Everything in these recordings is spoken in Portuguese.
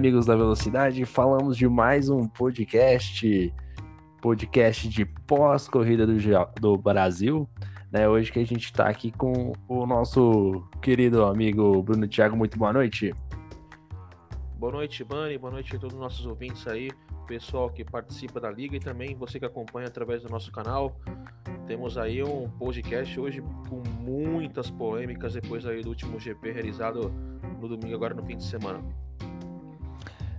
Amigos da Velocidade, falamos de mais um podcast, podcast de pós-corrida do, do Brasil. Né, hoje que a gente está aqui com o nosso querido amigo Bruno Thiago. Muito boa noite. Boa noite, Bani. Boa noite a todos os nossos ouvintes aí, pessoal que participa da liga e também você que acompanha através do nosso canal. Temos aí um podcast hoje com muitas polêmicas depois aí do último GP realizado no domingo, agora no fim de semana.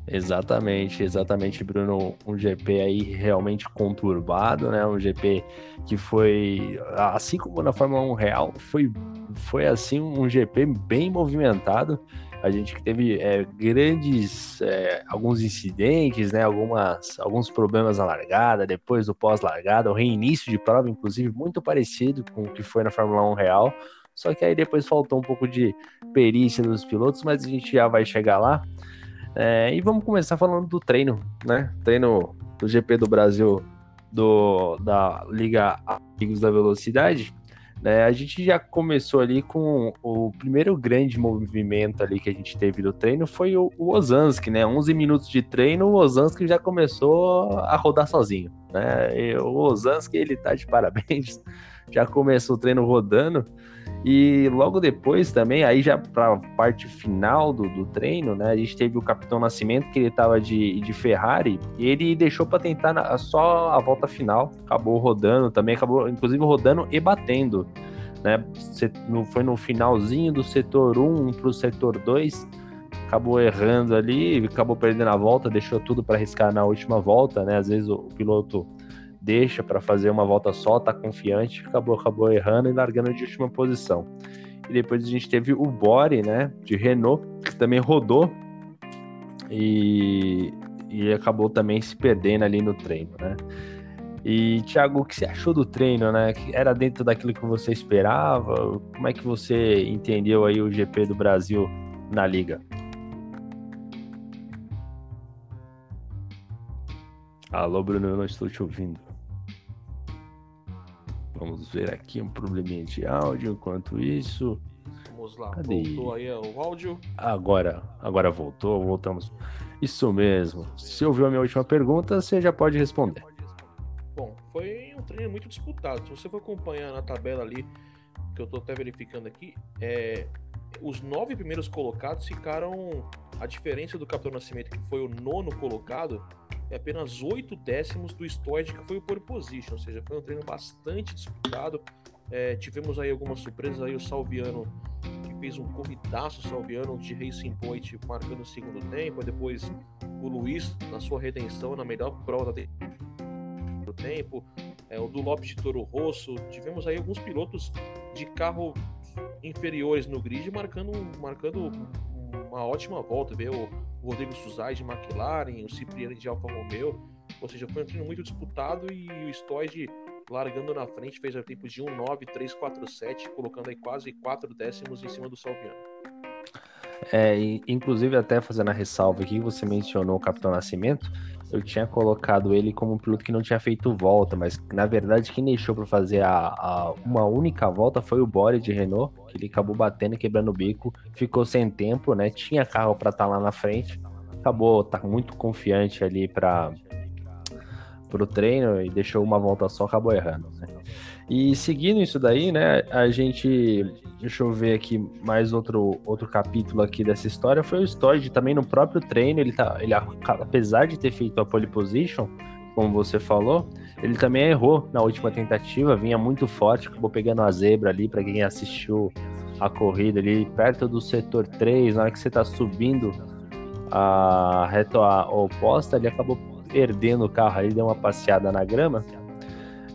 Exatamente, exatamente, Bruno. Um GP aí realmente conturbado, né? Um GP que foi, assim como na Fórmula 1 Real, foi, foi assim um GP bem movimentado. A gente que teve é, grandes, é, alguns incidentes, né? Algumas, alguns problemas na largada, depois do pós-largada, o reinício de prova, inclusive, muito parecido com o que foi na Fórmula 1 Real. Só que aí depois faltou um pouco de perícia dos pilotos, mas a gente já vai chegar lá. É, e vamos começar falando do treino, né? Treino do GP do Brasil do, da Liga Amigos da Velocidade. Né? A gente já começou ali com o primeiro grande movimento ali que a gente teve do treino foi o, o Ozanski, né? 11 minutos de treino, o Ozanski já começou a rodar sozinho, né? E o Ozanski, ele tá de parabéns, já começou o treino rodando. E logo depois também, aí já para a parte final do, do, treino, né? A gente teve o Capitão Nascimento, que ele estava de, de Ferrari, e ele deixou para tentar na, só a volta final. Acabou rodando também, acabou inclusive rodando e batendo. Né? Foi no finalzinho do setor 1 para o setor 2. Acabou errando ali, acabou perdendo a volta, deixou tudo para arriscar na última volta, né? Às vezes o, o piloto deixa para fazer uma volta só, tá confiante, acabou, acabou errando e largando de última posição. E depois a gente teve o Bore, né, de Renault, que também rodou e, e acabou também se perdendo ali no treino, né. E, Thiago, o que você achou do treino, né? Era dentro daquilo que você esperava? Como é que você entendeu aí o GP do Brasil na liga? Alô, Bruno, eu não estou te ouvindo. Vamos ver aqui um probleminha de áudio enquanto isso. Vamos lá, Cadê? voltou aí o áudio. Agora, agora voltou, voltamos. Isso mesmo. Se ouviu a minha última pergunta, você já pode responder. Bom, foi um treino muito disputado. Se você for acompanhar na tabela ali, que eu estou até verificando aqui, é, os nove primeiros colocados ficaram. A diferença do Capitão Nascimento, que foi o nono colocado, é apenas oito décimos do Stoid, que foi o pole position, ou seja, foi um treino bastante disputado. É, tivemos aí algumas surpresas aí, o Salviano, que fez um corridaço Salviano de Racing Point, marcando o segundo tempo, depois o Luiz, na sua redenção, na melhor prova do tempo, é, o do Lopes de Toro Rosso, tivemos aí alguns pilotos de carro inferiores no grid marcando, marcando uma ótima volta, ver o Rodrigo Suzai de McLaren, o Cipriani de Alfa Romeo. Ou seja, foi um treino muito disputado e o Stoid largando na frente fez a tempo de 1.9.347, colocando aí quase 4 décimos em cima do Salviano. É, inclusive até fazendo a ressalva aqui, você mencionou o Capitão Nascimento, eu tinha colocado ele como um piloto que não tinha feito volta, mas na verdade quem deixou para fazer a, a, uma única volta foi o Bore de Renault, que ele acabou batendo, quebrando o bico, ficou sem tempo, né? Tinha carro para estar tá lá na frente, acabou tá muito confiante ali para pro treino e deixou uma volta só, acabou errando. Né? E seguindo isso daí, né, a gente, deixa eu ver aqui mais outro, outro capítulo aqui dessa história, foi o Storage também no próprio treino, ele tá, ele apesar de ter feito a pole position, como você falou, ele também errou na última tentativa, vinha muito forte, acabou pegando a zebra ali para quem assistiu a corrida ali perto do setor 3, na hora que você tá subindo a reta oposta, ele acabou perdendo o carro aí, deu uma passeada na grama.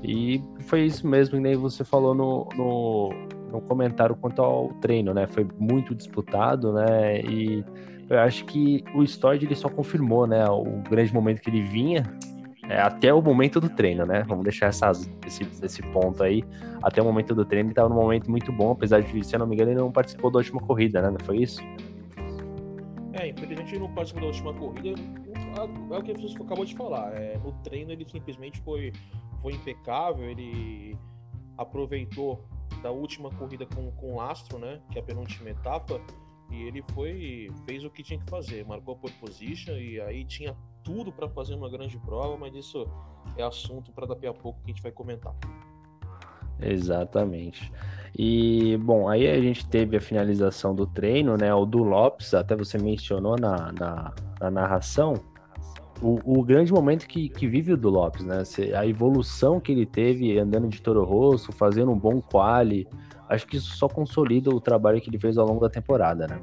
E foi isso mesmo que nem você falou no, no, no comentário quanto ao treino, né? Foi muito disputado, né? E eu acho que o Stoid ele só confirmou, né? O grande momento que ele vinha é, até o momento do treino, né? Vamos deixar essas, esse, esse ponto aí. Até o momento do treino ele estava num momento muito bom, apesar de, se eu não me engano, ele não participou da última corrida, né? Não foi isso? É, infelizmente ele não participou da última corrida. É o que você acabou de falar. É, no treino ele simplesmente foi foi impecável, ele aproveitou da última corrida com, com o Astro, né, que é a penúltima etapa, E ele foi, fez o que tinha que fazer, marcou a pole position e aí tinha tudo para fazer uma grande prova, mas isso é assunto para daqui a pouco que a gente vai comentar. Exatamente. E, bom, aí a gente teve a finalização do treino, né? O do Lopes, até você mencionou na, na, na narração, o, o, grande momento que, que vive o do Lopes, né? A evolução que ele teve andando de Toro Rosso, fazendo um bom quali, acho que isso só consolida o trabalho que ele fez ao longo da temporada, né?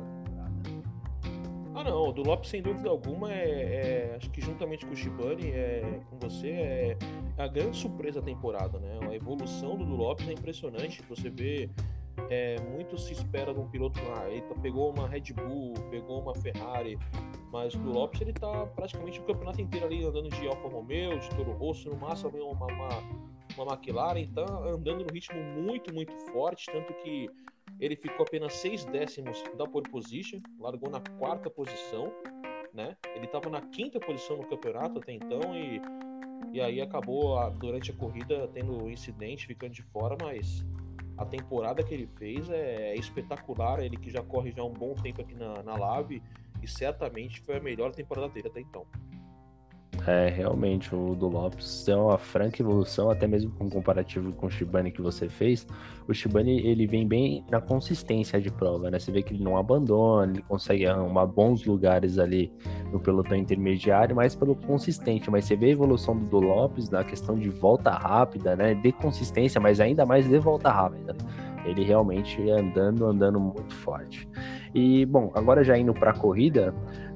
Ah, não, o do Lopes, sem dúvida alguma, é, é acho que juntamente com o Shibani, é, com você, é, a grande surpresa da temporada, né? A evolução do, do Lopes é impressionante. Você vê, é, muito se espera de um piloto lá. Ele pegou uma Red Bull, pegou uma Ferrari, mas o Lopes ele tá praticamente o campeonato inteiro ali andando de Alfa Romeo, de Toro Rosso, no máximo uma, uma, uma McLaren, tá andando no ritmo muito, muito forte, tanto que ele ficou apenas seis décimos da pole position, largou na quarta posição, né? Ele estava na quinta posição no campeonato até então e e aí acabou a, durante a corrida tendo um incidente, ficando de fora, mas a temporada que ele fez é, é, espetacular. Ele que já corre já um bom tempo aqui na, na Lave e certamente foi a melhor temporada dele até então. É, realmente, o do Lopes é uma franca evolução, até mesmo com comparativo com o Shibane que você fez. O Shibane, ele vem bem na consistência de prova, né? Você vê que ele não abandona, ele consegue arrumar bons lugares ali no pelotão intermediário, mas pelo consistente. Mas você vê a evolução do, do Lopes na questão de volta rápida, né? De consistência, mas ainda mais de volta rápida. Ele realmente andando, andando muito forte. E, bom, agora já indo para a corrida,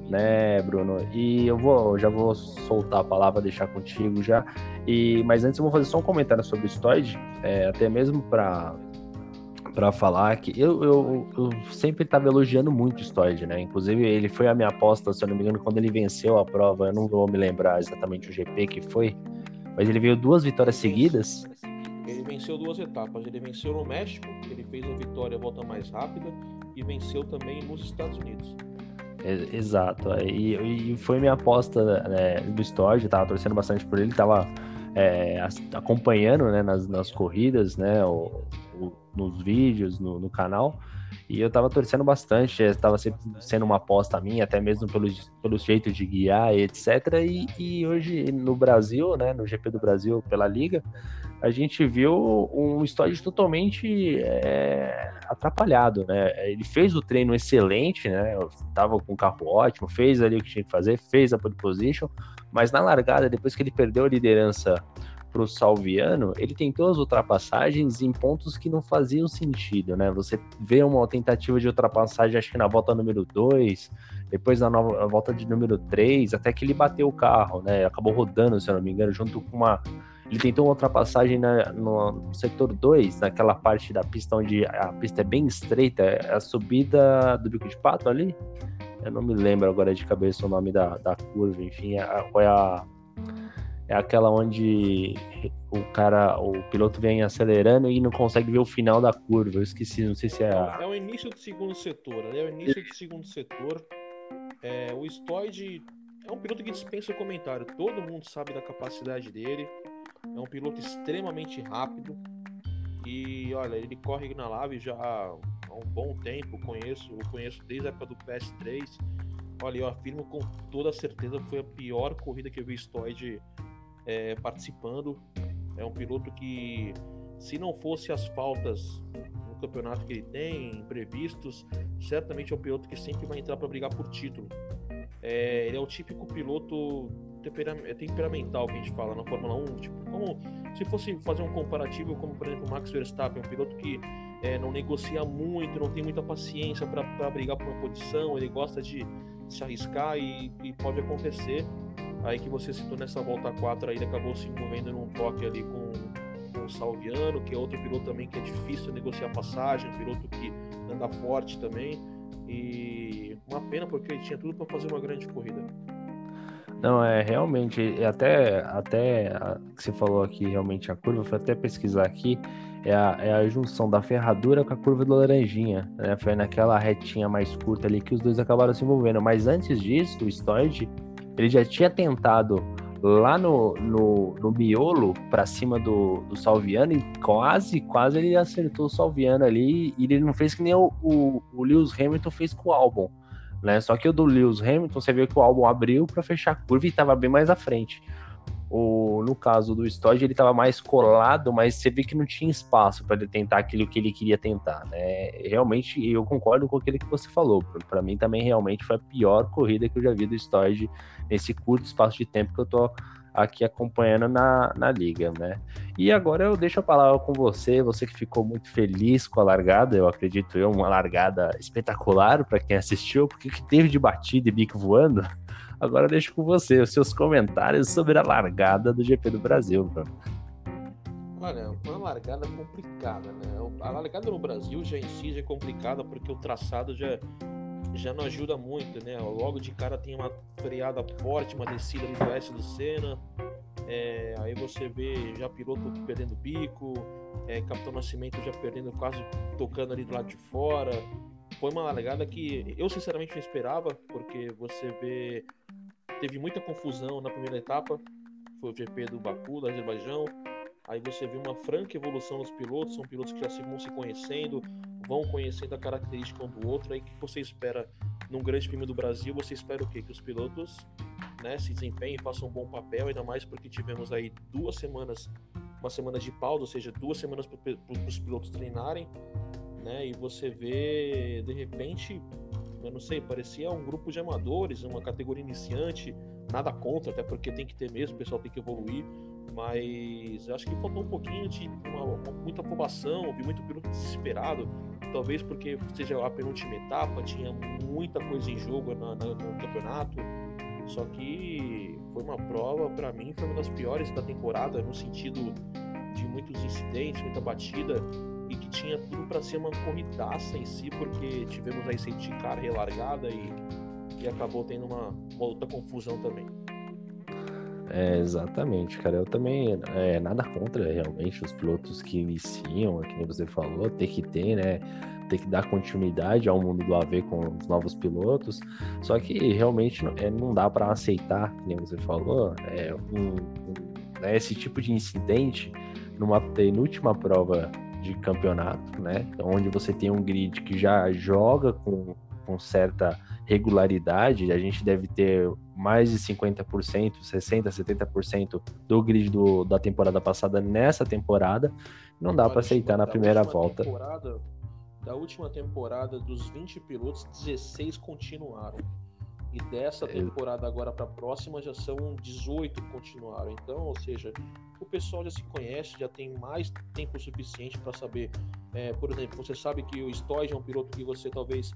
né, Bruno? E eu vou, já vou soltar a palavra, deixar contigo já. E, mas antes eu vou fazer só um comentário sobre o Stoid, é, até mesmo para para falar que eu, eu, eu sempre estava elogiando muito o Stoid, né? Inclusive, ele foi a minha aposta, se eu não me engano, quando ele venceu a prova. Eu não vou me lembrar exatamente o GP que foi, mas ele veio duas vitórias seguidas. Venceu duas etapas. Ele venceu no México, ele fez a vitória a volta mais rápida, e venceu também nos Estados Unidos. Exato. E, e foi minha aposta né, do Storage, tava torcendo bastante por ele, tava é, acompanhando né, nas, nas corridas, né, o, o, nos vídeos, no, no, canal. E eu tava torcendo bastante, estava sempre sendo uma aposta minha, até mesmo pelo, pelo jeito de guiar, etc. E, e hoje no Brasil, né, no GP do Brasil pela Liga, a gente viu um Stoddard totalmente é, atrapalhado, né? Ele fez o treino excelente, né? Tava com o carro ótimo, fez ali o que tinha que fazer, fez a pole position, mas na largada, depois que ele perdeu a liderança para o Salviano, ele tentou as ultrapassagens em pontos que não faziam sentido, né? Você vê uma tentativa de ultrapassagem, acho que na volta número 2, depois na nova, volta de número 3, até que ele bateu o carro, né? Acabou rodando, se eu não me engano, junto com uma ele tentou uma ultrapassagem na, no setor 2, naquela parte da pista onde a pista é bem estreita, é a subida do bico de pato ali. Eu não me lembro agora de cabeça o nome da, da curva, enfim, é, é a. É aquela onde o cara, o piloto vem acelerando e não consegue ver o final da curva. Eu esqueci, não sei se é. A... É o início do segundo setor? É o início do segundo setor. É, o Stoid é um piloto que dispensa o comentário. Todo mundo sabe da capacidade dele. É um piloto extremamente rápido. E olha, ele corre na Lave já há um bom tempo. Conheço, eu conheço desde a época do PS3. Olha, eu afirmo com toda certeza foi a pior corrida que eu vi Stoid é, participando. É um piloto que, se não fosse as faltas no campeonato que ele tem, imprevistos, certamente é um piloto que sempre vai entrar para brigar por título. É, ele é o típico piloto é temperamental que a gente fala na Fórmula 1, tipo, como se fosse fazer um comparativo como, por exemplo, o Max Verstappen, um piloto que é, não negocia muito, não tem muita paciência para brigar por uma posição, ele gosta de se arriscar e, e, pode acontecer. Aí que você citou nessa volta 4 aí, ele acabou se envolvendo num toque ali com, com o Salviano, que é outro piloto também que é difícil negociar passagem, um piloto que anda forte também. E uma pena porque ele tinha tudo para fazer uma grande corrida. Não, é realmente, até, até que você falou aqui, realmente a curva, foi até pesquisar aqui, é a, é a junção da ferradura com a curva do laranjinha, né? Foi naquela retinha mais curta ali que os dois acabaram se envolvendo. Mas antes disso, o Stoid, ele já tinha tentado lá no, no, no miolo para cima do, do Salviano e quase, quase ele acertou o Salviano ali e ele não fez que nem o, o, o Lewis Hamilton fez com o álbum. Né? Só que o do Lewis Hamilton, você vê que o álbum abriu para fechar a curva e estava bem mais à frente. O, no caso do Stodge, ele estava mais colado, mas você vê que não tinha espaço para ele tentar aquilo que ele queria tentar, né? Realmente, eu concordo com aquilo que você falou. Para mim, também realmente foi a pior corrida que eu já vi do Stodge nesse curto espaço de tempo que eu tô aqui acompanhando na, na liga, né? E agora eu deixo a palavra com você, você que ficou muito feliz com a largada, eu acredito eu, uma largada espetacular para quem assistiu, porque que teve de batida e bico voando. Agora eu deixo com você os seus comentários sobre a largada do GP do Brasil, mano. Olha, uma largada complicada, né? A largada no Brasil já em si já é complicada porque o traçado já, já não ajuda muito, né? Logo de cara tem uma freada forte, uma descida ali do oeste do Senna. É, aí você vê já piloto perdendo bico, é, Capitão Nascimento já perdendo quase tocando ali do lado de fora. Foi uma largada que eu sinceramente não esperava, porque você vê teve muita confusão na primeira etapa, foi o GP do Baku, do Azerbaijão. Aí você vê uma franca evolução dos pilotos, são pilotos que já se vão se conhecendo, vão conhecendo a característica um do outro. Aí que você espera num grande prêmio do Brasil, você espera o quê? Que os pilotos né, se desempenhem, façam um bom papel, ainda mais porque tivemos aí duas semanas, uma semana de pausa, ou seja, duas semanas para os pilotos treinarem, né? E você vê, de repente, eu não sei, parecia um grupo de amadores, uma categoria iniciante, nada contra, até porque tem que ter mesmo, o pessoal tem que evoluir, mas acho que faltou um pouquinho de uma, uma, muita aprovação, vi muito piloto desesperado, talvez porque seja a penúltima etapa, tinha muita coisa em jogo na, na, no campeonato, só que foi uma prova, para mim, foi uma das piores da temporada, no sentido de muitos incidentes, muita batida, e que tinha tudo para ser uma corridaça em si, porque tivemos aí safety car relargada e, e acabou tendo uma, uma outra confusão também. É, exatamente, cara. Eu também, é, nada contra realmente os pilotos que iniciam, que nem você falou, tem que ter, né? Tem que dar continuidade ao mundo do AV com os novos pilotos. Só que realmente é, não dá para aceitar, que nem você falou, é, um, um, né, esse tipo de incidente numa penúltima prova de campeonato, né? Onde você tem um grid que já joga com, com certa regularidade, a gente deve ter mais de 50%, 60%, 70% do grid do, da temporada passada nessa temporada. Não dá para aceitar na primeira volta. Da última temporada, dos 20 pilotos, 16 continuaram. E dessa temporada agora para a próxima já são 18 que continuaram. Então, ou seja, o pessoal já se conhece, já tem mais tempo suficiente para saber. É, por exemplo, você sabe que o Stoy é um piloto que você talvez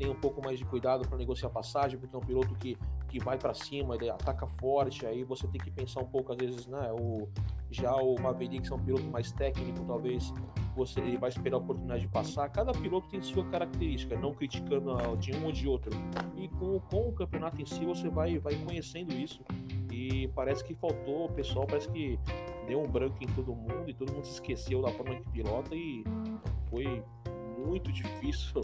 tenha um pouco mais de cuidado para negociar passagem, porque é um piloto que, que vai para cima, ele ataca forte, aí você tem que pensar um pouco, às vezes, né? O, já o Maverick é um piloto mais técnico, talvez você vai esperar a oportunidade de passar. Cada piloto tem sua característica, não criticando de um ou de outro. E com, com o campeonato em si, você vai, vai conhecendo isso. E parece que faltou, o pessoal parece que deu um branco em todo mundo e todo mundo se esqueceu da forma que pilota e foi muito difícil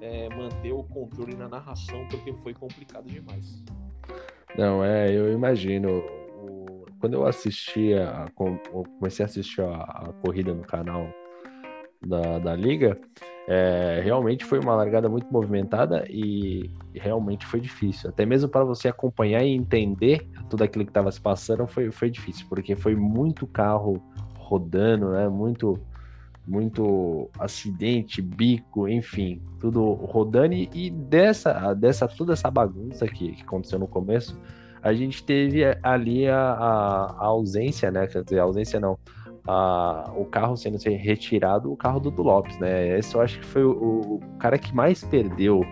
é, manter o controle na narração porque foi complicado demais. Não, é, eu imagino. quando eu assistia, comecei a assistir a, a corrida no canal da, da liga, é, realmente foi uma largada muito movimentada e realmente foi difícil. Até mesmo para você acompanhar e entender tudo aquilo que estava se passando foi, foi difícil, porque foi muito carro rodando, né? Muito, muito acidente, bico, enfim, tudo rodando. E, dessa, dessa toda essa bagunça que, que aconteceu no começo, a gente teve ali a, a, a ausência, né? Quer dizer, a ausência não a, o carro sendo retirado, o carro do, do Lopes, né? Esse eu acho que foi o, o cara que mais perdeu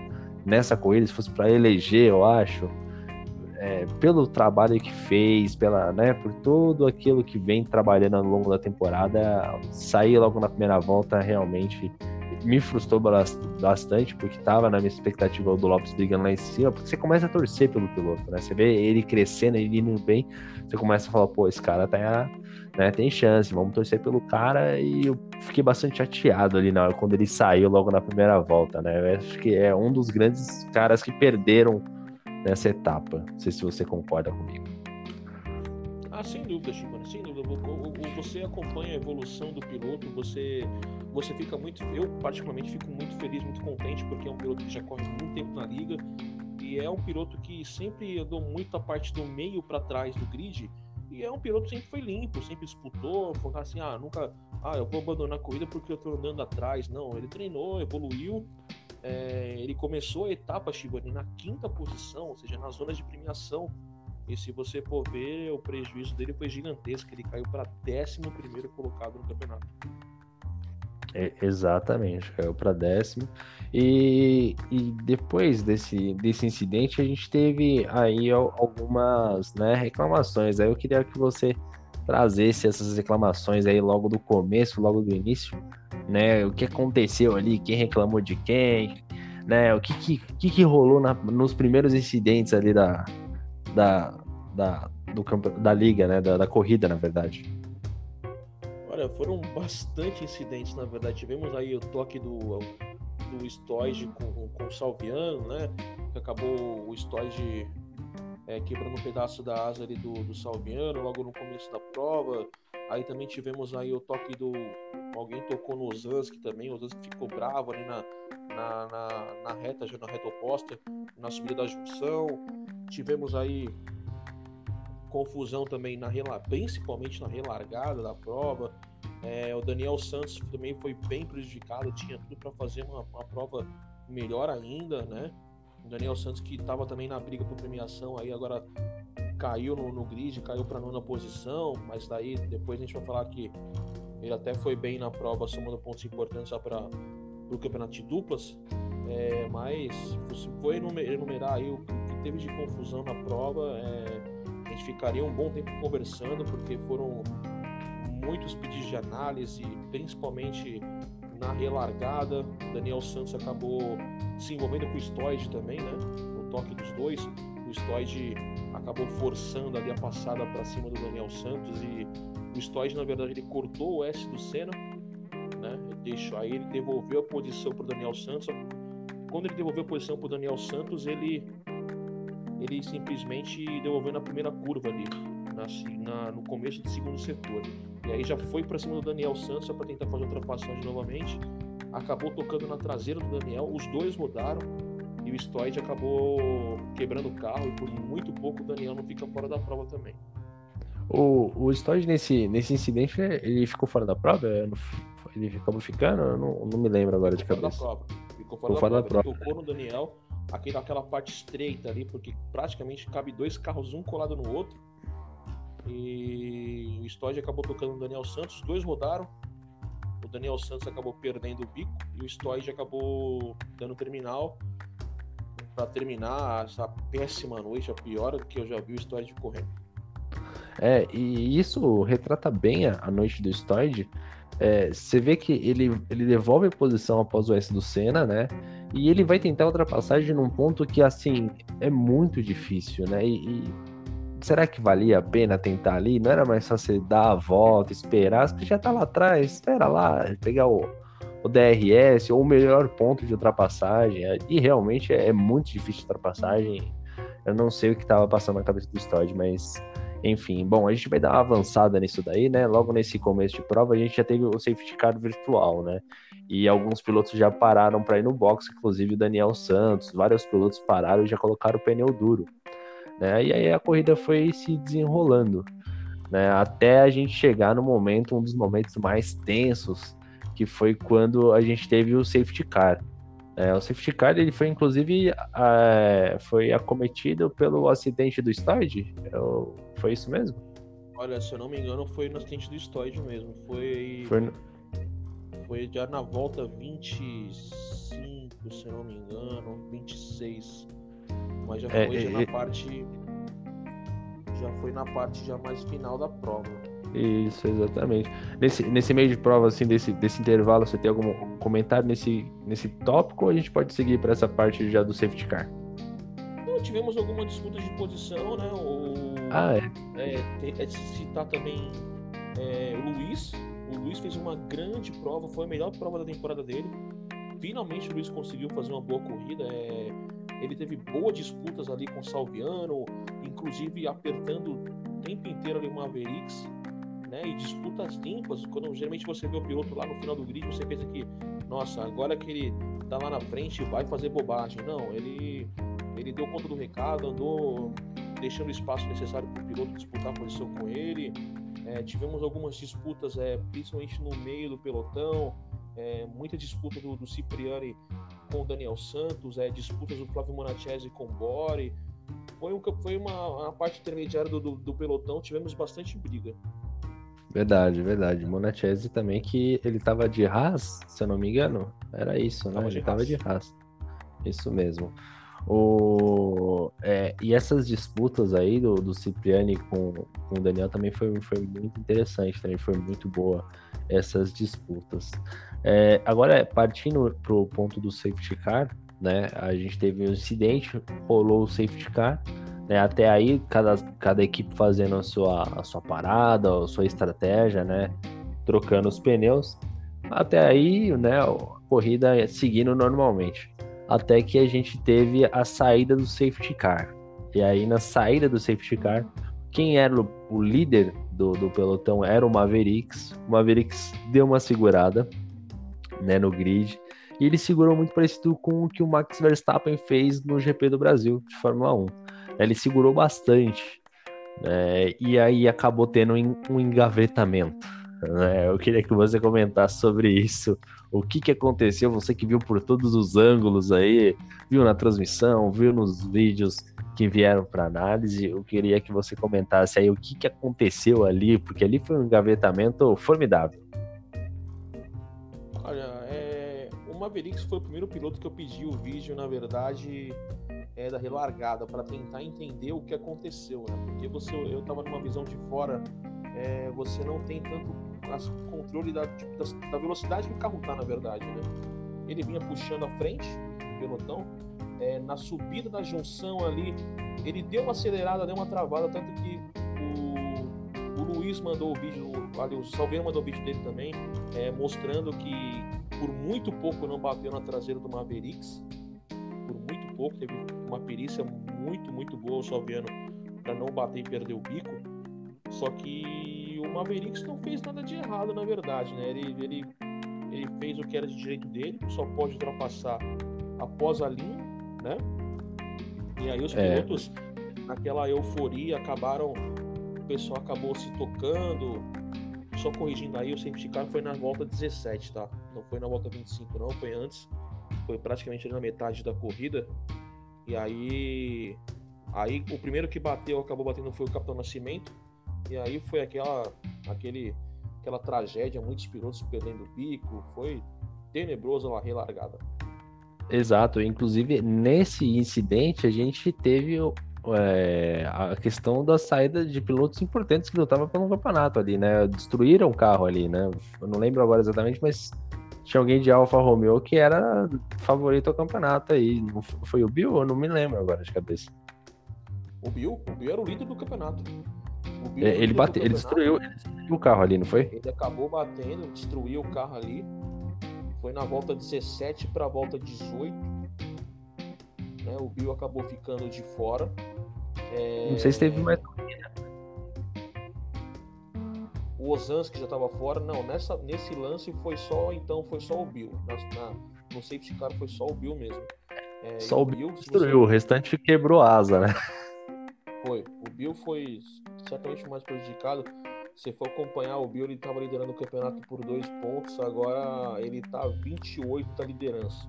nessa corrida, se fosse para eleger, eu acho, é, pelo trabalho que fez, pela, né, por tudo aquilo que vem trabalhando ao longo da temporada, sair logo na primeira volta realmente me frustrou bastante, porque estava na minha expectativa do Lopes brigando lá em cima, porque você começa a torcer pelo piloto, né? Você vê ele crescendo, ele indo bem, você começa a falar, pô, esse cara tá, né, tem chance, vamos torcer pelo cara, e eu fiquei bastante chateado ali na hora, quando ele saiu logo na primeira volta, né? Eu acho que é um dos grandes caras que perderam nessa etapa. Não sei se você concorda comigo. Ah, sem dúvida, Chimano, sem dúvida. Você acompanha a evolução do piloto, você, você fica muito. Eu, particularmente, fico muito feliz, muito contente, porque é um piloto que já corre muito tempo na liga e é um piloto que sempre andou muito a parte do meio para trás do grid. E é um piloto que sempre foi limpo, sempre disputou, foi assim, ah, nunca, ah, eu vou abandonar a corrida porque eu tô andando atrás. Não, ele treinou, evoluiu. É, ele começou a etapa Shibani na quinta posição, ou seja, na zona de premiação e se você for ver, o prejuízo dele foi gigantesco. Ele caiu para 11 colocado no campeonato. É, exatamente, caiu para décimo. E, e depois desse, desse incidente, a gente teve aí algumas né, reclamações. Aí eu queria que você trazesse essas reclamações aí logo do começo, logo do início, né? O que aconteceu ali, quem reclamou de quem, né? O que que, que, rolou na, nos primeiros incidentes ali da, da, da, do campo, da liga, né? Da, da corrida, na verdade. Olha, foram bastante incidentes, na verdade. Tivemos aí o toque do, do Stoige com, com o Salviano, né? Que acabou o Stoige é, quebrando um pedaço da asa ali do, do Salviano logo no começo da prova. Aí também tivemos aí o toque do. Alguém tocou no Osansky também, o Osansky ficou bravo ali na, na, na, na, reta, já na reta oposta, na subida da junção. Tivemos aí confusão também na principalmente na relargada da prova. É, o Daniel Santos também foi bem prejudicado, tinha tudo para fazer uma, uma, prova melhor ainda, né? Daniel Santos que estava também na briga por premiação, aí agora caiu no, no grid, caiu para nona posição, mas daí depois a gente vai falar que ele até foi bem na prova, somando pontos importantes para o campeonato de duplas. É, mas se for enumerar aí o que teve de confusão na prova, é, a gente ficaria um bom tempo conversando, porque foram muitos pedidos de análise, principalmente na relargada. Daniel Santos acabou se envolvendo com o Stoid também, né? No toque dos dois. O Stoid acabou forçando ali a passada para cima do Daniel Santos e o Stoid, na verdade, ele cortou o S do Senna, né? Deixou, aí ele devolveu a posição para o Daniel Santos, quando ele devolveu a posição para o Daniel Santos, ele, ele simplesmente devolveu na primeira curva ali, na, na, no começo do segundo setor. E aí já foi para cima do Daniel Santos para tentar fazer ultrapassagem novamente. Acabou tocando na traseira do Daniel, os dois rodaram e o Stoid acabou quebrando o carro e por muito pouco o Daniel não fica fora da prova também. O, o Stoid nesse, nesse incidente, ele ficou fora da prova? Ele acabou ficando? Eu não, não me lembro agora de cabeça. Fora da prova. Ficou fora, fora da, da prova. Tocou no Daniel, aqui naquela parte estreita ali, porque praticamente cabe dois carros um colado no outro. E o Stodd acabou tocando no Daniel Santos, os dois rodaram. O Daniel Santos acabou perdendo o bico e o Stodd acabou dando terminal para terminar essa péssima noite, a pior que eu já vi o Stodd correndo. É, e isso retrata bem a, a noite do Stoyd, é, você vê que ele, ele devolve a posição após o S do Senna, né? E ele vai tentar ultrapassagem num ponto que, assim, é muito difícil, né? E, e será que valia a pena tentar ali? Não era mais só você dar a volta, esperar? Você já tá lá atrás, espera lá, pegar o, o DRS ou o melhor ponto de ultrapassagem. E realmente é, é muito difícil de ultrapassagem. Eu não sei o que estava passando na cabeça do Stodd, mas enfim, bom, a gente vai dar uma avançada nisso daí, né? Logo nesse começo de prova, a gente já teve o safety car virtual, né? E alguns pilotos já pararam para ir no box, inclusive o Daniel Santos, vários pilotos pararam e já colocaram o pneu duro, né? E aí a corrida foi se desenrolando, né? Até a gente chegar no momento, um dos momentos mais tensos, que foi quando a gente teve o safety car. É, o safety car ele foi inclusive é, foi acometido pelo acidente do Stoid. É foi isso mesmo? Olha, se eu não me engano, foi no acidente do Stoid mesmo. Foi. Foi, no... foi já na volta 25, se eu não me engano, 26. Mas já é, foi já na parte. Já foi na parte já mais final da prova. Isso, exatamente. Nesse, nesse meio de prova, assim, desse, desse intervalo, você tem algum comentário nesse, nesse tópico ou a gente pode seguir para essa parte já do safety car? Não, tivemos alguma disputa de posição, né? O, ah, é? É, é citar também é, o Luiz. O Luiz fez uma grande prova, foi a melhor prova da temporada dele. Finalmente o Luiz conseguiu fazer uma boa corrida. É, ele teve boas disputas ali com o Salviano, inclusive apertando tempo inteiro ali o Mavericks, né? E disputas limpas. Quando geralmente você vê o piloto lá no final do grid, você pensa que, nossa, agora que ele tá lá na frente vai fazer bobagem. Não, ele, ele deu conta do recado, andou deixando o espaço necessário para o piloto disputar a posição com ele. É, tivemos algumas disputas, é, principalmente no meio do pelotão, é, muita disputa do, do, Cipriani com o Daniel Santos, é, disputas do Flávio Monachese com o Bori. Foi, um, foi uma, uma parte intermediária do, do, do pelotão, tivemos bastante briga. Verdade, verdade. Monachese também que ele tava de Haas, se eu não me engano. Era isso, né? Tava ele tava de Haas. Isso mesmo. O, é, e essas disputas aí do, do Cipriani com, com o Daniel também foi, foi muito interessante, também foi muito boa essas disputas. É, agora, partindo para o ponto do safety car, né? A gente teve um incidente, rolou o safety car, né? Até aí, cada, cada equipe fazendo a sua, a sua parada, a sua estratégia, né? Trocando os pneus. Até aí, né? A corrida seguindo normalmente. Até que a gente teve a saída do safety car. E aí, na saída do safety car, quem era o, o líder do, do pelotão era o Mavericks. O Mavericks deu uma segurada né, no grid. E ele segurou muito parecido com o que o Max Verstappen fez no GP do Brasil de Fórmula 1. Ele segurou bastante. Né, e aí acabou tendo um engavetamento. Né? Eu queria que você comentasse sobre isso. O que, que aconteceu? Você que viu por todos os ângulos aí, viu na transmissão, viu nos vídeos que vieram para análise. Eu queria que você comentasse aí o que, que aconteceu ali, porque ali foi um engavetamento formidável. Mavericks foi o primeiro piloto que eu pedi o vídeo, na verdade, é, da relargada para tentar entender o que aconteceu, né? Porque você, eu estava numa visão de fora, é, você não tem tanto controle da, tipo, da, da, velocidade que o carro tá, na verdade, né? Ele vinha puxando a frente, o pelotão, é, na subida da junção ali, ele deu uma acelerada, deu uma travada, tanto que o, o Luiz mandou o vídeo, ali, o Salveiro mandou o vídeo dele também, é, mostrando que por muito pouco não bateu na traseira do Mavericks, pouco, teve uma perícia muito, muito boa o Salviano para não bater e perder o bico. Só que o Mavericks não fez nada de errado, na verdade, né? Ele, ele, ele fez o que era de direito dele, só pode ultrapassar após a linha, né? E aí os é. pilotos, naquela euforia, acabaram. O pessoal acabou se tocando. Só corrigindo aí, o safety car foi na volta 17, tá? Não foi na volta 25, não, foi antes foi praticamente na metade da corrida. E aí, aí o primeiro que bateu, acabou batendo foi o Capitão Nascimento. E aí foi aquela, aquele, aquela tragédia, muitos pilotos perdendo o bico, foi tenebrosa a relargada. Exato, inclusive nesse incidente a gente teve é, a questão da saída de pilotos importantes que lutavam pelo campeonato ali, né? Destruíram o carro ali, né? Eu não lembro agora exatamente, mas tinha alguém de Alfa Romeo que era favorito ao campeonato aí. Foi o Bill? Eu não me lembro agora de cabeça. O Bill? O Bill era o líder do campeonato. É, ele, bateu, ele destruiu, ele destruiu o carro ali, não foi? Ele acabou batendo, destruiu o carro ali. Foi na volta 17 para a volta 18. Né? O Bill acabou ficando de fora. É... Não sei se teve mais o Ozanski já estava fora. Não, nessa, nesse lance foi só, então, foi só o Bill. Na, na, no safety car foi só o Bill mesmo. É, só o Bill destruiu, você... o restante quebrou asa, né? Foi. O Bill foi certamente mais prejudicado. Se for acompanhar, o Bill ele estava liderando o campeonato por dois pontos, agora ele está 28 da liderança.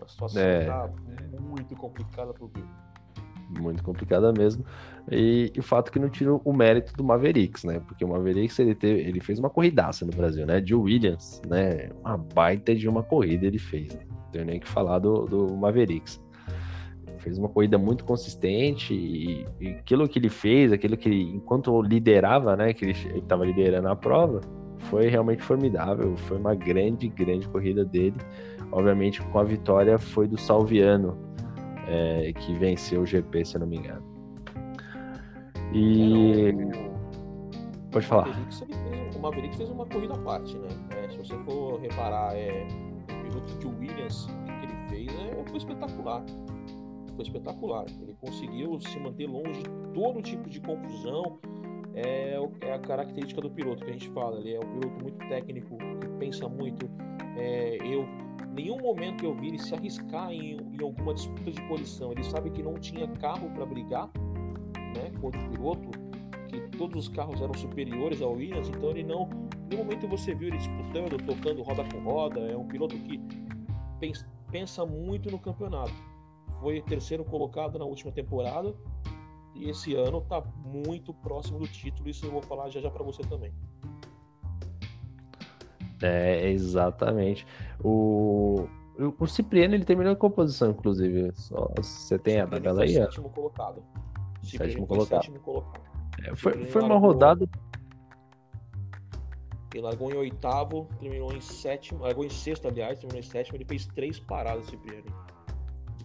A situação está é. Muito complicada para o Bill muito complicada mesmo. E, e, o fato que não tira o mérito do Mavericks, né? Porque o Mavericks ele, teve, ele fez uma corridaça no Brasil, né? De Williams, né? Uma baita de uma corrida ele fez. Não tenho nem que falar do, do Mavericks. Fez uma corrida muito consistente e, e, aquilo que ele fez, aquilo que enquanto liderava, né? Que ele estava liderando a prova, foi realmente formidável. Foi uma grande, grande corrida dele. Obviamente, com a vitória foi do Salviano, é, que venceu o GP, se eu não me engano. E. Pode falar. O Maverick fez uma corrida à parte, né? É, se você for reparar, é, o piloto de Williams, que ele fez é, foi espetacular. Foi espetacular. Ele conseguiu se manter longe de todo tipo de confusão. é, é, a característica do piloto que a gente fala. Ele é um piloto muito técnico, que pensa muito. É, eu nenhum momento eu vi ele se arriscar em, em, alguma disputa de posição. Ele sabe que não tinha carro para brigar, né, contra o piloto, que todos os carros eram superiores ao Williams, então ele não, nenhum momento você viu ele disputando, tocando roda com roda. É um piloto que pensa muito no campeonato. Foi terceiro colocado na última temporada e esse ano está muito próximo do título. Isso eu vou falar já já para você também. É, exatamente. O, o Cipriano ele terminou em composição, inclusive. Só, você tem a tabela aí? Sétimo colocado. Sétimo colocado. Sétimo colocado. É, foi, foi uma rodada. Ele largou em oitavo, terminou em sétimo, largou em sexto, aliás, terminou em sétimo. Ele fez três paradas, Cipriano.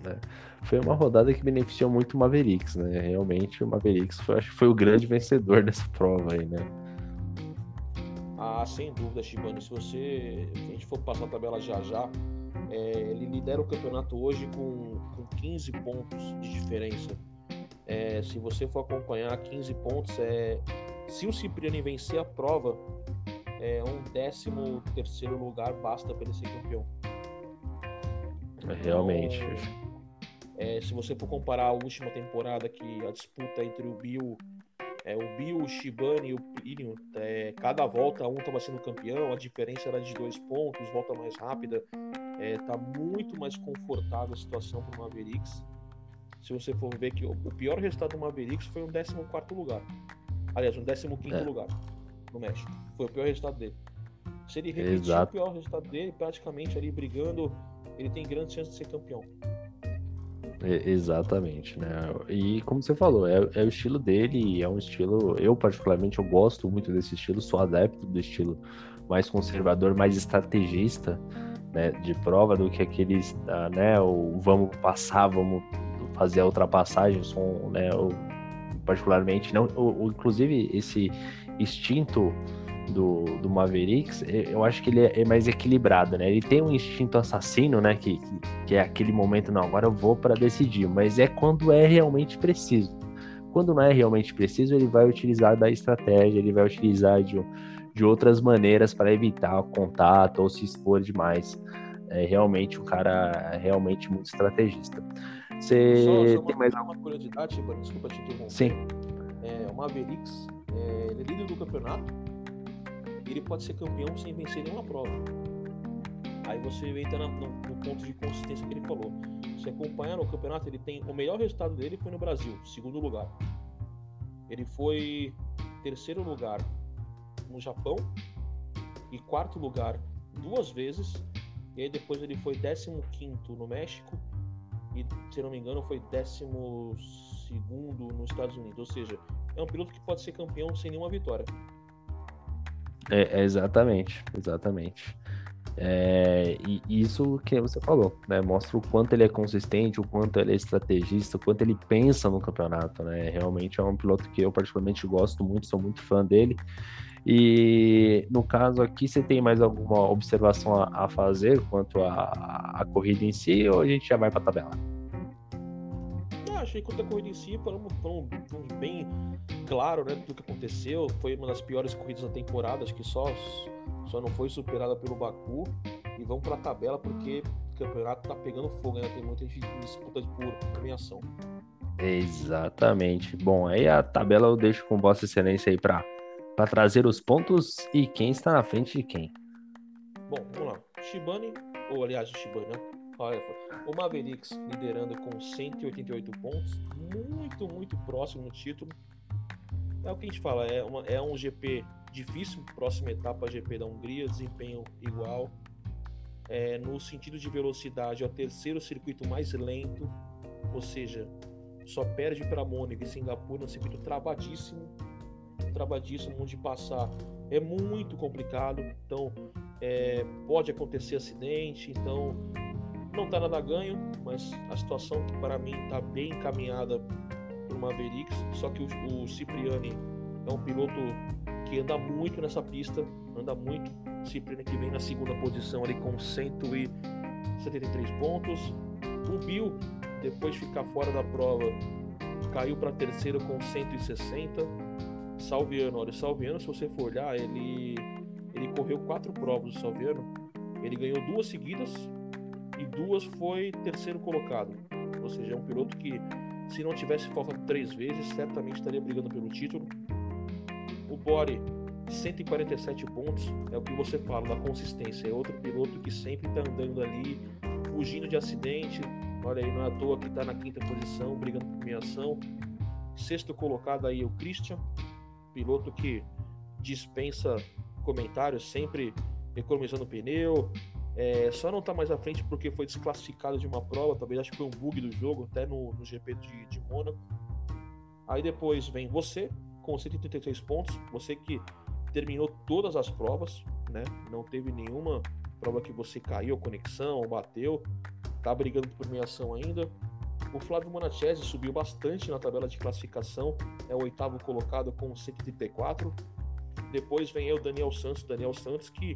É. Foi uma rodada que beneficiou muito o Mavericks, né? Realmente o Mavericks foi, acho que foi o grande vencedor dessa prova aí, né? Ah, sem dúvida, Shibano. Se você. Se a gente for passar a tabela já já, é, ele lidera o campeonato hoje com, com 15 pontos de diferença. É, se você for acompanhar 15 pontos, é, se o Cipriani vencer a prova, é um décimo terceiro lugar basta para ele ser campeão. Realmente. Então, é, se você for comparar a última temporada que a disputa entre o Bill, é, o Bill, o Shibane e o Plínio, é, cada volta um estava sendo campeão, a diferença era de dois pontos, volta mais rápida, é, tá muito mais confortável a situação para o Mavericks. Se você for ver que o, pior resultado do Mavericks foi um 14 lugar. Aliás, um 15 é. lugar no México. Foi o pior resultado dele. Se ele repetir Exato. o pior resultado dele, praticamente ali brigando, ele tem grandes chances de ser campeão. Exatamente, né? E como você falou, é, é, o estilo dele, é um estilo. Eu, particularmente, eu gosto muito desse estilo, sou adepto do estilo mais conservador, mais estrategista né, de prova do que aqueles, ah, né? O vamos passar, vamos fazer a ultrapassagem, som, né? O, particularmente, não, o, o, inclusive esse instinto do, do Mavericks, eu acho que ele é, é mais equilibrado, né? Ele tem um instinto assassino, né? Que, que é aquele momento, não, agora eu vou para decidir, mas é quando é realmente preciso. Quando não é realmente preciso, ele vai utilizar da estratégia, ele vai utilizar de, de outras maneiras para evitar o contato ou se expor demais. É realmente um cara realmente muito estrategista. Você só, só tem uma, mais uma curiosidade, desculpa te interromper. Sim. É, o Mavericks é, ele é líder do campeonato ele pode ser campeão sem vencer nenhuma prova. Aí você entra no, no ponto de consistência que ele falou. Se acompanhar no campeonato, ele tem o melhor resultado dele foi no Brasil, segundo lugar. Ele foi terceiro lugar no Japão e quarto lugar duas vezes. E aí depois ele foi décimo quinto no México e, se não me engano, foi décimo segundo nos Estados Unidos. Ou seja, é um piloto que pode ser campeão sem nenhuma vitória. É, é exatamente, exatamente. É, e isso que você falou, né? Mostra o quanto ele é consistente, o quanto ele é estrategista, o quanto ele pensa no campeonato, né? Realmente é um piloto que eu particularmente gosto muito, sou muito fã dele. E no caso aqui, você tem mais alguma observação a, a fazer quanto à corrida em si, ou a gente já vai para a tabela? Achei que a corrida em si foi, um, um, um bem claro né, do que aconteceu. Foi uma das piores corridas da temporada, acho que só, só não foi superada pelo Baku. E vamos para a tabela porque o campeonato tá pegando fogo, né? Tem muita disputa por premiação. Exatamente. Bom, aí a tabela eu deixo com Vossa Excelência aí para trazer os pontos e quem está na frente de quem. Bom, vamos lá. Shibane, ou aliás, Shibane, né? O Mavericks liderando com 188 pontos, muito, muito próximo no título. É o que a gente fala, é, uma, é um GP difícil, próxima etapa GP da Hungria, desempenho igual. É, no sentido de velocidade, é o terceiro circuito mais lento, ou seja, só perde para Mônaco e Singapura, um circuito travadíssimo, travadíssimo, onde passar é muito complicado, então é, pode acontecer acidente, então não está nada ganho, mas a situação para mim está bem encaminhada para o Mavericks. Só que o, o Cipriani é um piloto que anda muito nessa pista, anda muito. Cipriani que vem na segunda posição ali com 173 pontos. O Bill, depois de ficar fora da prova, caiu para terceiro com 160. Salviano, olha, Salviano, se você for olhar, ele, ele correu quatro provas, o Salviano. Ele ganhou duas seguidas e duas foi terceiro colocado. Ou seja, é um piloto que, se não tivesse faltado três vezes, certamente estaria brigando pelo título. O Bore, 147 pontos, é o que você fala da consistência. É outro piloto que sempre está andando ali, fugindo de acidente. Olha aí, não é à toa que está na quinta posição, brigando por premiação. Sexto colocado aí o Christian, piloto que dispensa comentários, sempre economizando pneu. É, só não está mais à frente porque foi desclassificado de uma prova, talvez acho que foi um bug do jogo, até no, no GP de, de Mônaco. Aí depois vem você, com 133 pontos, você que terminou todas as provas, né? Não teve nenhuma prova que você caiu, conexão, bateu, tá brigando por premiação ainda. O Flávio Monachese subiu bastante na tabela de classificação, é o oitavo colocado com 134. Depois vem o Daniel Santos, Daniel Santos que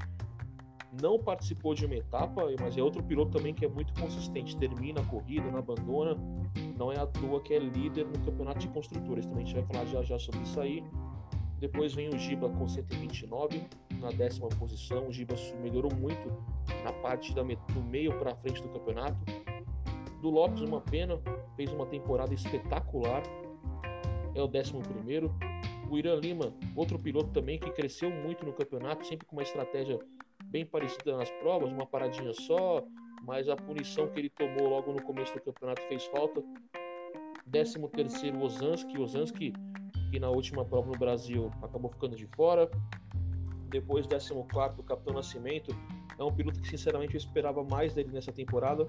não participou de uma etapa, mas é outro piloto também que é muito consistente, termina a corrida, não abandona, não é à toa que é líder no campeonato de construtores, também a gente vai falar já já sobre isso aí. Depois vem o Giba com 129 na décima posição, o Giba melhorou muito na parte da, do meio para frente do campeonato. Do Lopes, uma pena, fez uma temporada espetacular, é o 11. O Irã Lima, outro piloto também que cresceu muito no campeonato, sempre com uma estratégia bem parecida nas provas, uma paradinha só, mas a punição que ele tomou logo no começo do campeonato fez falta. 13 o Ozanski, Ozanski que na última prova no Brasil acabou ficando de fora. Depois 14 o Capitão Nascimento, é um piloto que sinceramente eu esperava mais dele nessa temporada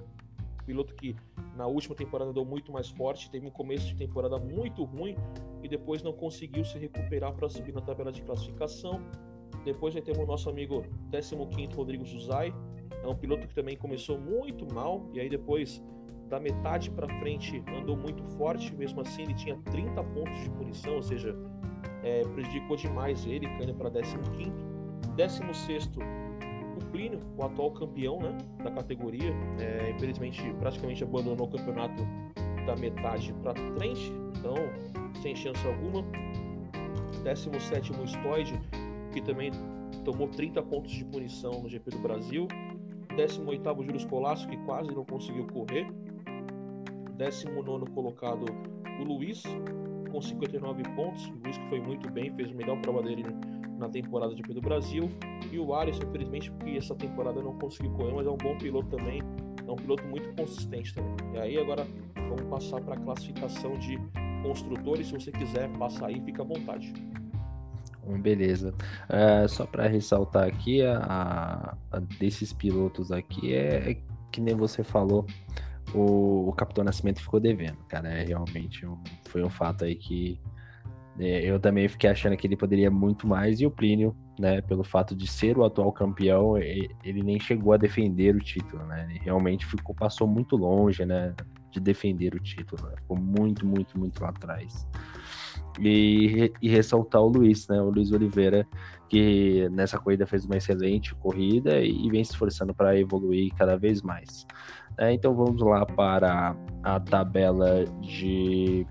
piloto que na última temporada deu muito mais forte, teve um começo de temporada muito ruim e depois não conseguiu se recuperar para subir na tabela de classificação. Depois temos o nosso amigo 15 Rodrigo Suzai, é um piloto que também começou muito mal e aí depois da metade para frente andou muito forte, mesmo assim ele tinha 30 pontos de punição, ou seja, é, prejudicou demais ele, caindo para 15 16 Plínio, o atual campeão né, da categoria, é, infelizmente praticamente abandonou o campeonato da metade para frente, então sem chance alguma. 17 Stoid, que também tomou 30 pontos de punição no GP do Brasil. 18 Júlio Colasso, que quase não conseguiu correr. 19 colocado o Luiz, com 59 pontos. O Luiz que foi muito bem, fez a melhor prova dele na temporada de GP do Brasil. E o Alisson, infelizmente, porque essa temporada não conseguiu correr, mas é um bom piloto também. É um piloto muito consistente também. E aí agora vamos passar para a classificação de construtores. Se você quiser passar aí, fica à vontade. Beleza. Uh, só para ressaltar aqui, a, a, desses pilotos aqui é, é, que nem você falou, o, o Capitão Nascimento ficou devendo, cara. É realmente um, foi um fato aí que é, eu também fiquei achando que ele poderia muito mais e o Plínio, né, pelo fato de ser o atual campeão, ele nem chegou a defender o título, né? Ele realmente ficou passou muito longe, né, de defender o título, né? ficou muito, muito, muito lá atrás. E, e ressaltar o Luiz, né, o Luiz Oliveira, que nessa corrida fez uma excelente corrida e vem se esforçando para evoluir cada vez mais. É, então vamos lá para a tabela de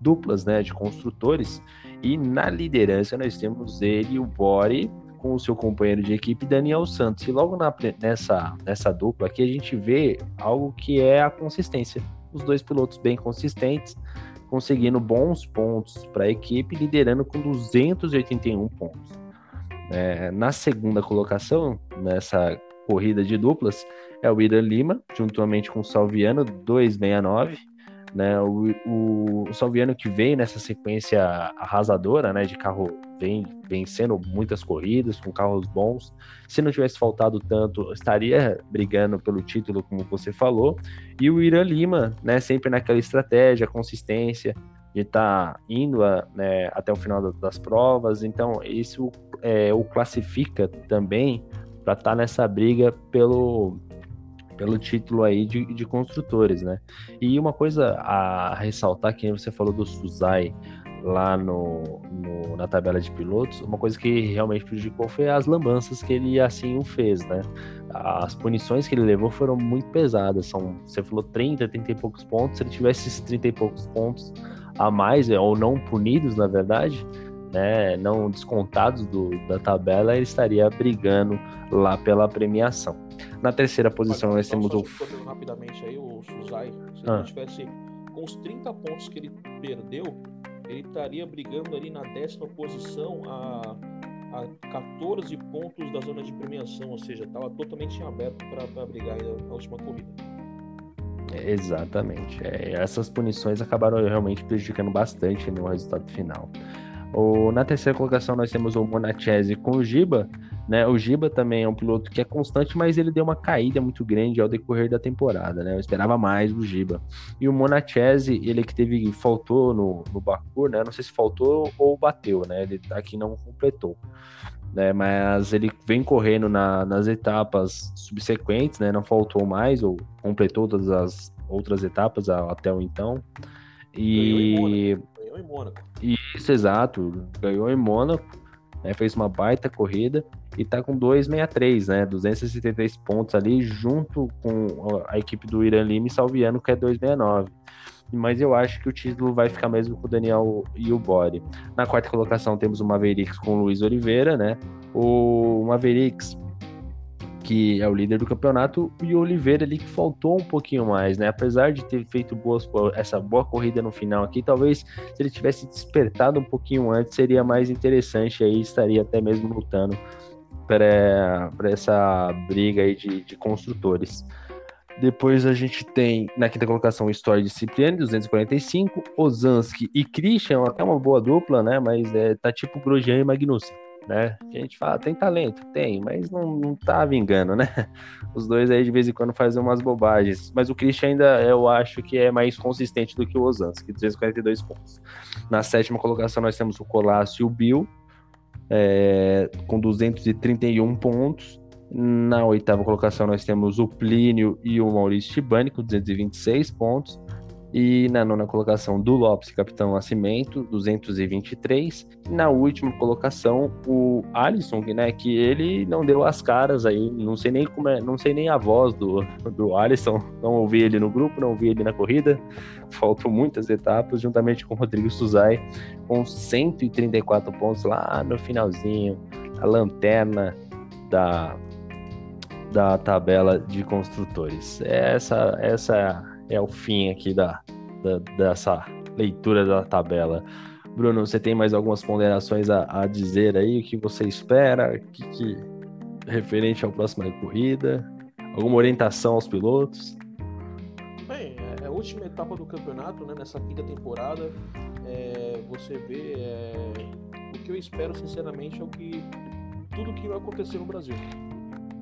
duplas, né, de construtores. E na liderança nós temos ele, o Bore, com o seu companheiro de equipe, Daniel Santos. E logo na, nessa, nessa dupla aqui a gente vê algo que é a consistência. Os dois pilotos bem consistentes, conseguindo bons pontos para a equipe, liderando com 281 pontos. É, na segunda colocação, nessa corrida de duplas, é o Ida Lima, juntamente com o Salviano, 269 né? O, o, o Salviano que veio nessa sequência arrasadora, né? De carro vem vencendo muitas corridas com carros bons. Se não tivesse faltado tanto, estaria brigando pelo título, como você falou. E o Irã Lima, né? Sempre naquela estratégia, consistência de estar tá indo a, né, até o final das provas. Então isso é, o classifica também para estar tá nessa briga pelo pelo título aí de, de construtores, né? E uma coisa a ressaltar, que você falou do Suzai lá no, no, na tabela de pilotos, uma coisa que realmente prejudicou foi as lambanças que ele assim o fez, né? As punições que ele levou foram muito pesadas, são, você falou 30, 30 e poucos pontos, se ele tivesse esses 30 e poucos pontos a mais, ou não punidos, na verdade, né, não descontados do, da tabela, ele estaria brigando lá pela premiação. Na terceira posição nós temos o. Rapidamente aí, o Suzai, se ah. ele tivesse com os 30 pontos que ele perdeu, ele estaria brigando ali na décima posição a, a 14 pontos da zona de premiação, ou seja, estava totalmente aberto para brigar na última corrida. Exatamente. É, essas punições acabaram realmente prejudicando bastante no resultado final. O, na terceira colocação nós temos o Monachese com o Giba, né? O Giba também é um piloto que é constante, mas ele deu uma caída muito grande ao decorrer da temporada, né? Eu esperava mais do Giba. E o Monachese, ele que teve faltou no, no Baku, né? Não sei se faltou ou bateu, né? Ele aqui não completou. Né, mas ele vem correndo na, nas etapas subsequentes, né? Não faltou mais ou completou todas as outras etapas até o então. E ganhou em Mônaco. Isso, exato. Ganhou em Mônaco, né, fez uma baita corrida e tá com 263, né? 263 pontos ali, junto com a equipe do Irã Lima e Salviano, que é 269. Mas eu acho que o título vai ficar mesmo com o Daniel e o Bori. Na quarta colocação temos o Mavericks com o Luiz Oliveira, né? O Mavericks que é o líder do campeonato, e o Oliveira ali que faltou um pouquinho mais, né? Apesar de ter feito boas, essa boa corrida no final aqui, talvez se ele tivesse despertado um pouquinho antes, seria mais interessante aí, estaria até mesmo lutando para essa briga aí de, de construtores. Depois a gente tem na quinta colocação Story de Cipriani, 245, Ozanski e Christian, até uma boa dupla, né? Mas é, tá tipo Grosjean e Magnussen né? A gente fala, tem talento? Tem, mas não, não tá vingando, né? Os dois aí de vez em quando fazem umas bobagens. Mas o Christian ainda eu acho que é mais consistente do que o Ozanski, 242 pontos. Na sétima colocação nós temos o Colasso e o Bill, é, com 231 pontos. Na oitava colocação nós temos o Plínio e o Maurício Tibani com 226 pontos. E na nona colocação do Lopes, Capitão Nascimento, 223. E na última colocação, o Alisson, né, que ele não deu as caras aí, não sei nem como é, não sei nem a voz do, do Alisson, não ouvi ele no grupo, não ouvi ele na corrida. Faltam muitas etapas, juntamente com o Rodrigo Suzai, com 134 pontos lá no finalzinho, a lanterna da, da tabela de construtores. Essa, essa é o fim aqui da, da, dessa leitura da tabela. Bruno, você tem mais algumas ponderações a, a dizer aí? O que você espera? Que, que, referente à próxima corrida? Alguma orientação aos pilotos? Bem, é a última etapa do campeonato, né, nessa quinta temporada. É, você vê é, o que eu espero, sinceramente, é o que tudo que vai acontecer no Brasil.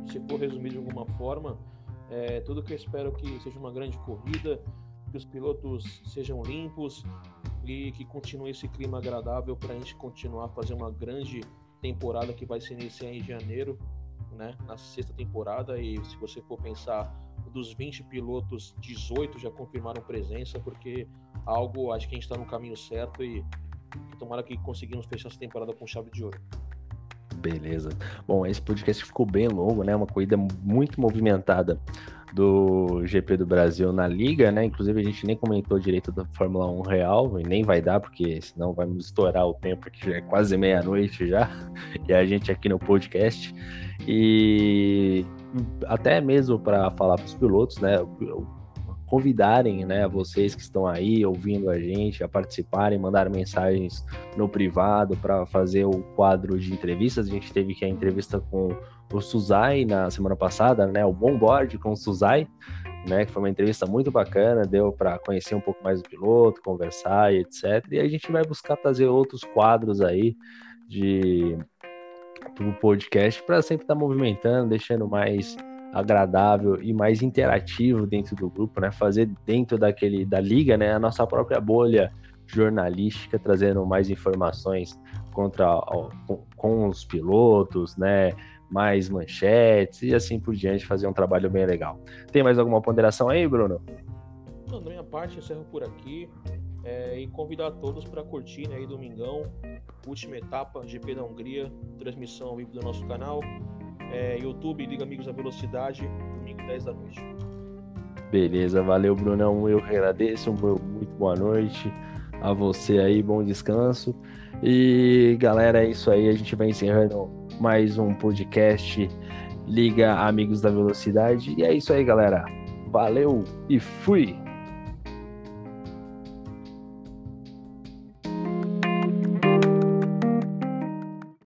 Se for resumir de alguma forma, é, tudo que eu espero que seja uma grande corrida, que os pilotos sejam limpos e que continue esse clima agradável para a gente continuar a fazer uma grande temporada que vai se iniciar em janeiro, né, na sexta temporada. E se você for pensar, dos 20 pilotos, 18 já confirmaram presença, porque algo acho que a gente está no caminho certo e, e tomara que conseguimos fechar essa temporada com chave de ouro. Beleza. Bom, esse podcast ficou bem longo, né? Uma corrida muito movimentada do GP do Brasil na Liga, né? Inclusive a gente nem comentou direito da Fórmula 1 real, e nem vai dar, porque senão vai estourar o tempo, que já é quase meia-noite já, e a gente aqui no podcast. E até mesmo para falar para os pilotos, né? Convidarem né, vocês que estão aí ouvindo a gente a participarem, mandar mensagens no privado para fazer o quadro de entrevistas. A gente teve aqui a entrevista com o Suzai na semana passada, né, o Bom Board com o Suzai, né, que foi uma entrevista muito bacana, deu para conhecer um pouco mais do piloto, conversar e etc. E a gente vai buscar trazer outros quadros aí de o podcast para sempre estar tá movimentando, deixando mais agradável e mais interativo dentro do grupo, né? Fazer dentro daquele da liga, né, a nossa própria bolha jornalística, trazendo mais informações contra com, com os pilotos, né? Mais manchetes e assim por diante, fazer um trabalho bem legal. Tem mais alguma ponderação aí, Bruno? Não, da minha parte, encerro por aqui. É, e convidar todos para curtir né, aí domingão, última etapa GP da Hungria, transmissão ao vivo do nosso canal é, YouTube, Liga Amigos da Velocidade, domingo 10 da noite. Beleza, valeu, Brunão. Eu agradeço, muito boa noite. a você aí, bom descanso. E galera, é isso aí, a gente vai encerrando mais um podcast Liga Amigos da Velocidade. E é isso aí, galera. Valeu e fui!